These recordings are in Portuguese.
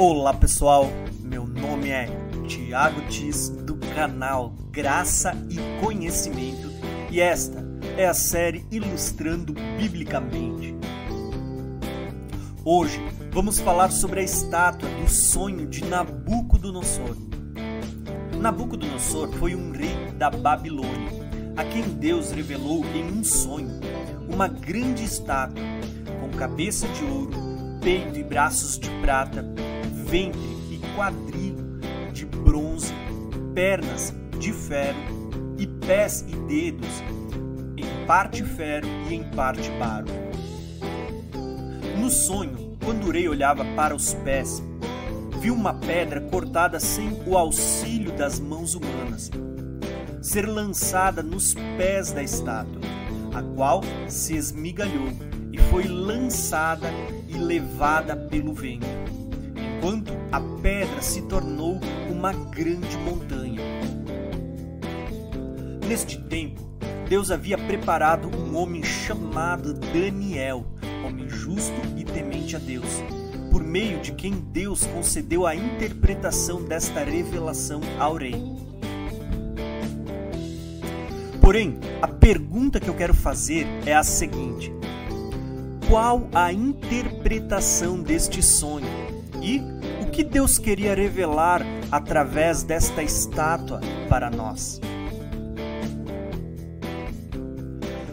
Olá pessoal, meu nome é Tiago Tis do canal Graça e Conhecimento e esta é a série Ilustrando Biblicamente. Hoje vamos falar sobre a estátua do sonho de Nabucodonosor. Nabucodonosor foi um rei da Babilônia, a quem Deus revelou em um sonho uma grande estátua com cabeça de ouro, peito e braços de prata ventre e quadril de bronze, pernas de ferro e pés e dedos em parte ferro e em parte barro. No sonho, quando o rei olhava para os pés, viu uma pedra cortada sem o auxílio das mãos humanas, ser lançada nos pés da estátua, a qual se esmigalhou e foi lançada e levada pelo vento enquanto a pedra se tornou uma grande montanha. Neste tempo, Deus havia preparado um homem chamado Daniel, homem justo e temente a Deus, por meio de quem Deus concedeu a interpretação desta revelação ao rei. Porém, a pergunta que eu quero fazer é a seguinte: qual a interpretação deste sonho? E o que Deus queria revelar através desta estátua para nós?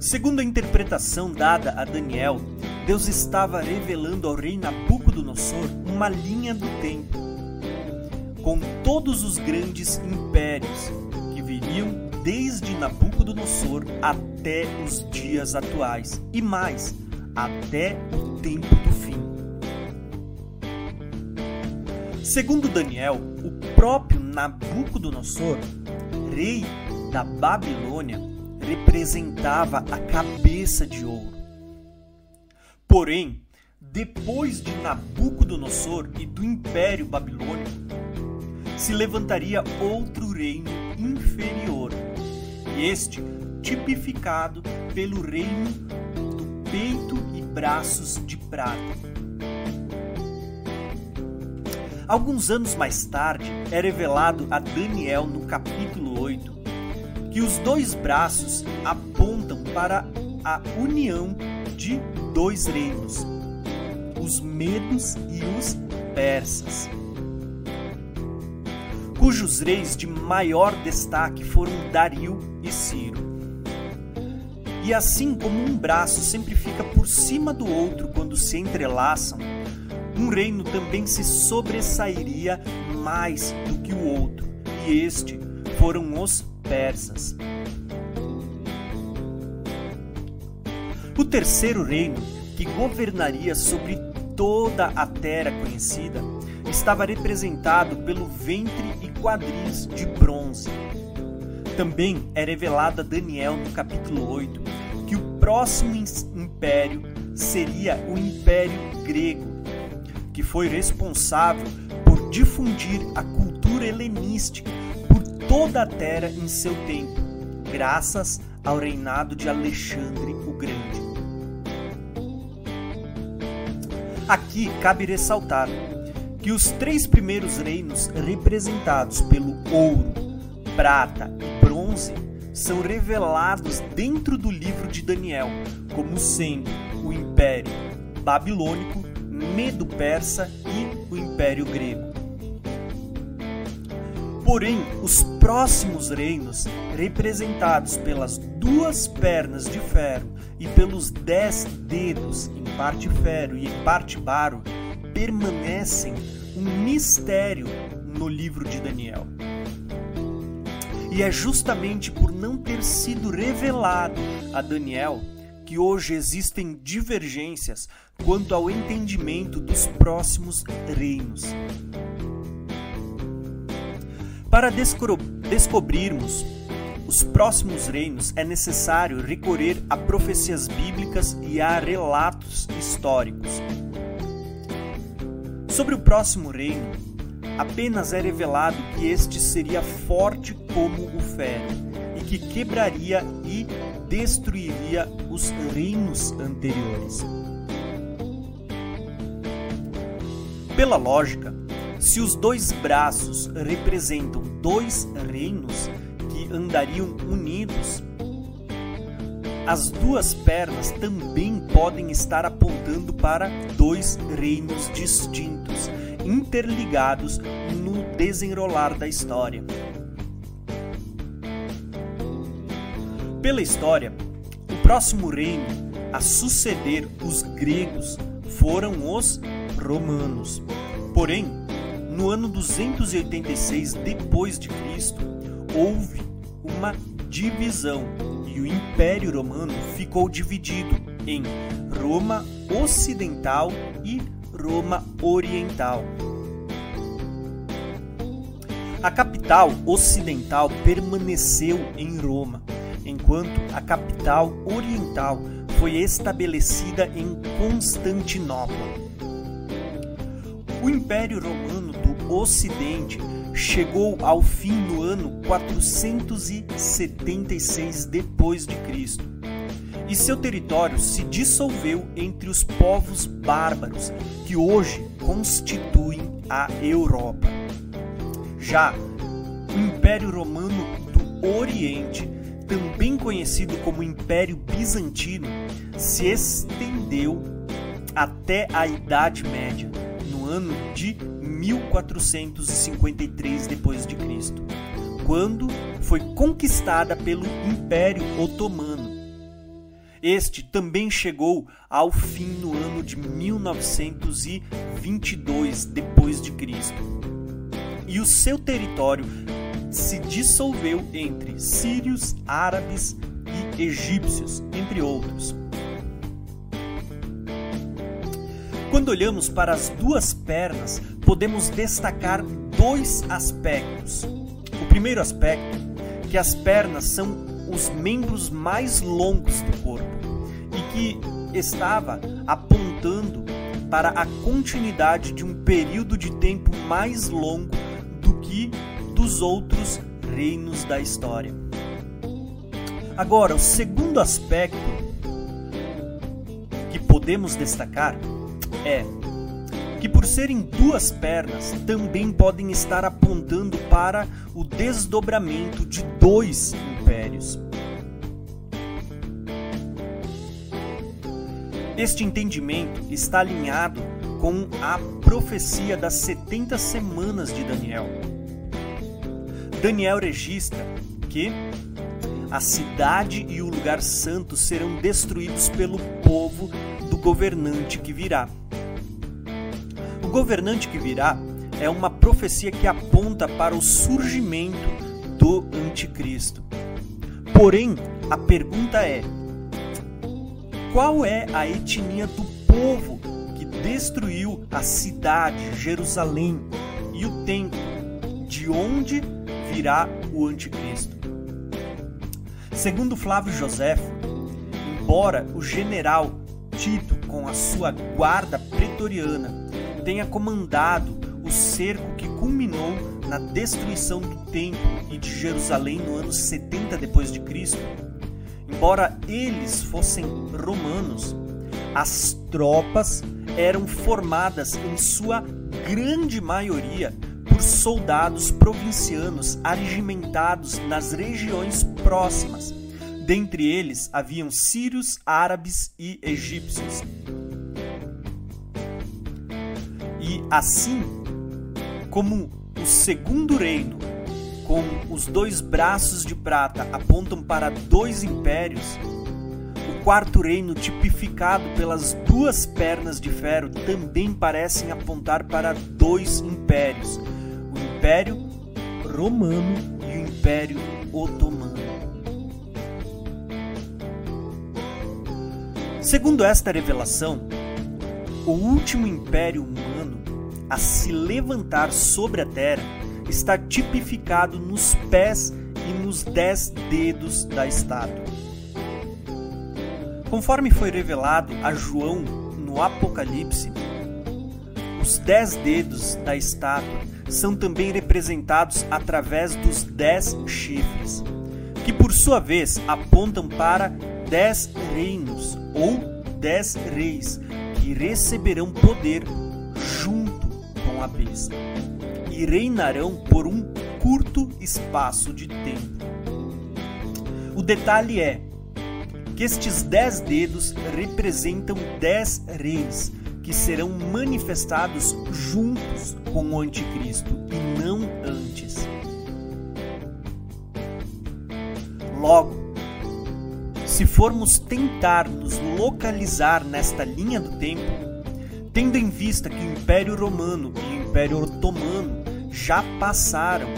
Segundo a interpretação dada a Daniel, Deus estava revelando ao rei Nabucodonosor uma linha do tempo, com todos os grandes impérios que viriam desde Nabucodonosor até os dias atuais e mais, até o tempo do Segundo Daniel, o próprio Nabucodonosor, rei da Babilônia, representava a cabeça de ouro. Porém, depois de Nabucodonosor e do Império Babilônico, se levantaria outro reino inferior, este tipificado pelo reino do peito e braços de prata Alguns anos mais tarde, é revelado a Daniel no capítulo 8 que os dois braços apontam para a união de dois reinos, os medos e os persas, cujos reis de maior destaque foram Dario e Ciro. E assim como um braço sempre fica por cima do outro quando se entrelaçam, um reino também se sobressairia mais do que o outro, e este foram os persas. O terceiro reino, que governaria sobre toda a terra conhecida, estava representado pelo ventre e quadris de bronze. Também é revelado a Daniel no capítulo 8 que o próximo império seria o Império Grego, que foi responsável por difundir a cultura helenística por toda a terra em seu tempo, graças ao reinado de Alexandre o Grande. Aqui cabe ressaltar que os três primeiros reinos representados pelo ouro, prata e bronze são revelados dentro do livro de Daniel como sendo o Império Babilônico, Medo-Persa e o Império Grego. Porém, os próximos reinos, representados pelas duas pernas de ferro e pelos dez dedos, em parte ferro e em parte barro, permanecem um mistério no livro de Daniel. E é justamente por não ter sido revelado a Daniel que hoje existem divergências quanto ao entendimento dos próximos reinos. Para descobrirmos os próximos reinos, é necessário recorrer a profecias bíblicas e a relatos históricos. Sobre o próximo reino, apenas é revelado que este seria forte como o ferro que quebraria e destruiria os reinos anteriores. Pela lógica, Se os dois braços representam dois reinos que andariam unidos, as duas pernas também podem estar apontando para dois reinos distintos, interligados no desenrolar da história. Pela história, o próximo reino a suceder os gregos foram os romanos. Porém, no ano 286 depois de Cristo, houve uma divisão e o Império Romano ficou dividido em Roma Ocidental e Roma Oriental. A capital ocidental permaneceu em Roma, enquanto a capital oriental foi estabelecida em Constantinopla. O Império Romano do Ocidente chegou ao fim no ano 476 depois de Cristo. E seu território se dissolveu entre os povos bárbaros que hoje constituem a Europa. Já o Império Romano do Oriente, também conhecido como Império Bizantino, se estendeu até a Idade Média, no ano de 1453 depois de Cristo, quando foi conquistada pelo Império Otomano. Este também chegou ao fim no ano de 1922 depois de Cristo. E o seu território se dissolveu entre sírios, árabes e egípcios, entre outros. Quando olhamos para as duas pernas, podemos destacar dois aspectos. O primeiro aspecto, que as pernas são os membros mais longos do corpo e que estava apontando para a continuidade de um período de tempo mais longo do que dos outros reinos da história. Agora, o segundo aspecto que podemos destacar é que, por serem duas pernas, também podem estar apontando para o desdobramento de dois impérios. Este entendimento está alinhado com a profecia das 70 semanas de Daniel. Daniel registra que a cidade e o lugar santo serão destruídos pelo povo do governante que virá. O governante que virá é uma profecia que aponta para o surgimento do anticristo. Porém, a pergunta é: qual é a etnia do povo que destruiu a cidade, Jerusalém e o templo? De onde virá o anticristo? Segundo Flávio Josefo, embora o general Tito, com a sua guarda pretoriana, tenha comandado o cerco que culminou na destruição do templo e de Jerusalém no ano 70 depois de Cristo. Embora eles fossem romanos, as tropas eram formadas em sua grande maioria soldados provincianos arregimentados nas regiões próximas. Dentre eles haviam sírios, árabes e egípcios. E assim, como o segundo reino, com os dois braços de prata apontam para dois impérios, o quarto reino, tipificado pelas duas pernas de ferro, também parecem apontar para dois impérios: Império Romano e o Império Otomano. Segundo esta revelação, o último império humano a se levantar sobre a terra está tipificado nos pés e nos dez dedos da estátua. Conforme foi revelado a João no Apocalipse, os dez dedos da estátua são também representados através dos dez chifres, que por sua vez apontam para dez reinos ou dez reis que receberão poder junto com a besta e reinarão por um curto espaço de tempo. O detalhe é que estes dez dedos representam dez reis que serão manifestados juntos com o Anticristo e não antes. Logo, se formos tentar nos localizar nesta linha do tempo, tendo em vista que o Império Romano e o Império Otomano já passaram,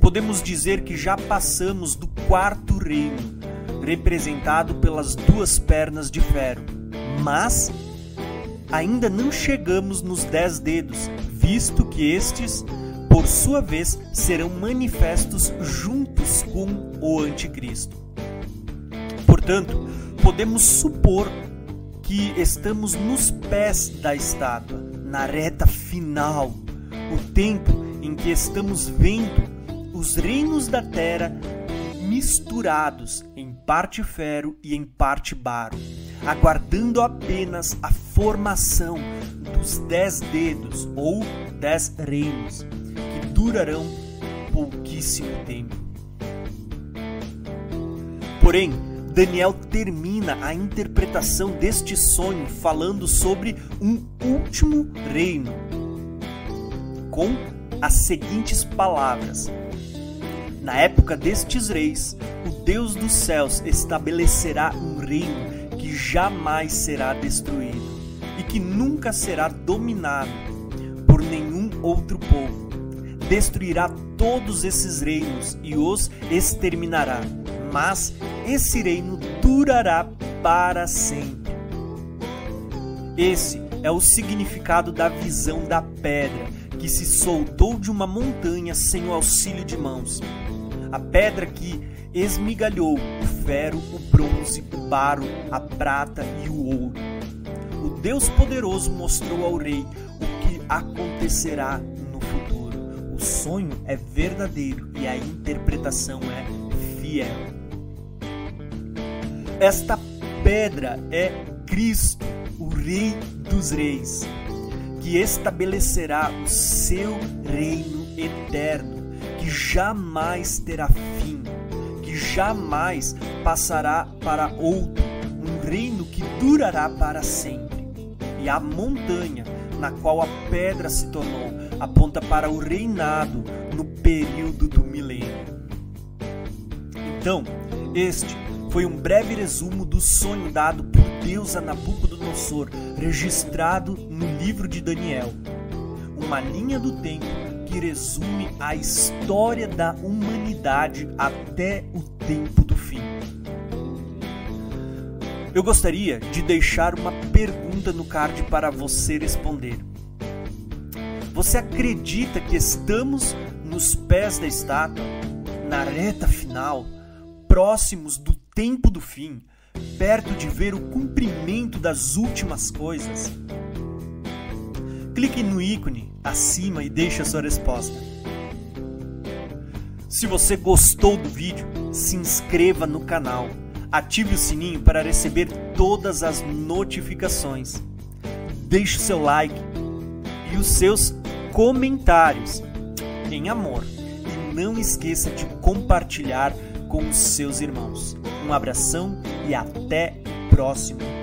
podemos dizer que já passamos do quarto reino, representado pelas duas pernas de ferro, mas ainda não chegamos nos dez dedos, visto que estes, por sua vez, serão manifestos juntos com o Anticristo. Portanto, podemos supor que estamos nos pés da estátua, na reta final, o tempo em que estamos vendo os reinos da terra misturados em parte ferro e em parte barro, aguardando apenas a formação dos dez dedos ou dez reinos, que durarão pouquíssimo tempo. Porém, Daniel termina a interpretação deste sonho falando sobre um último reino, com as seguintes palavras: Na época destes reis, o Deus dos céus estabelecerá um reino que jamais será destruído que nunca será dominado por nenhum outro povo. Destruirá todos esses reinos e os exterminará, mas esse reino durará para sempre. Esse é o significado da visão da pedra que se soltou de uma montanha sem o auxílio de mãos. A pedra que esmigalhou o ferro, o bronze, o barro, a prata e o ouro. Deus poderoso mostrou ao rei o que acontecerá no futuro. O sonho é verdadeiro e a interpretação é fiel. Esta pedra é Cristo, o Rei dos Reis, que estabelecerá o seu reino eterno, que jamais terá fim, que jamais passará para outro, um reino que durará para sempre. E a montanha na qual a pedra se tornou aponta para o reinado no período do milênio. Então, este foi um breve resumo do sonho dado por Deus a Nabucodonosor, registrado no livro de Daniel. Uma linha do tempo que resume a história da humanidade até o tempo. Eu gostaria de deixar uma pergunta no card para você responder. Você acredita que estamos nos pés da estátua, na reta final, próximos do tempo do fim, perto de ver o cumprimento das últimas coisas? Clique no ícone acima e deixe a sua resposta. Se você gostou do vídeo, se inscreva no canal, ative o sininho para receber todas as notificações. Deixe o seu like e os seus comentários em amor e não esqueça de compartilhar com os seus irmãos. Um abração e até o próximo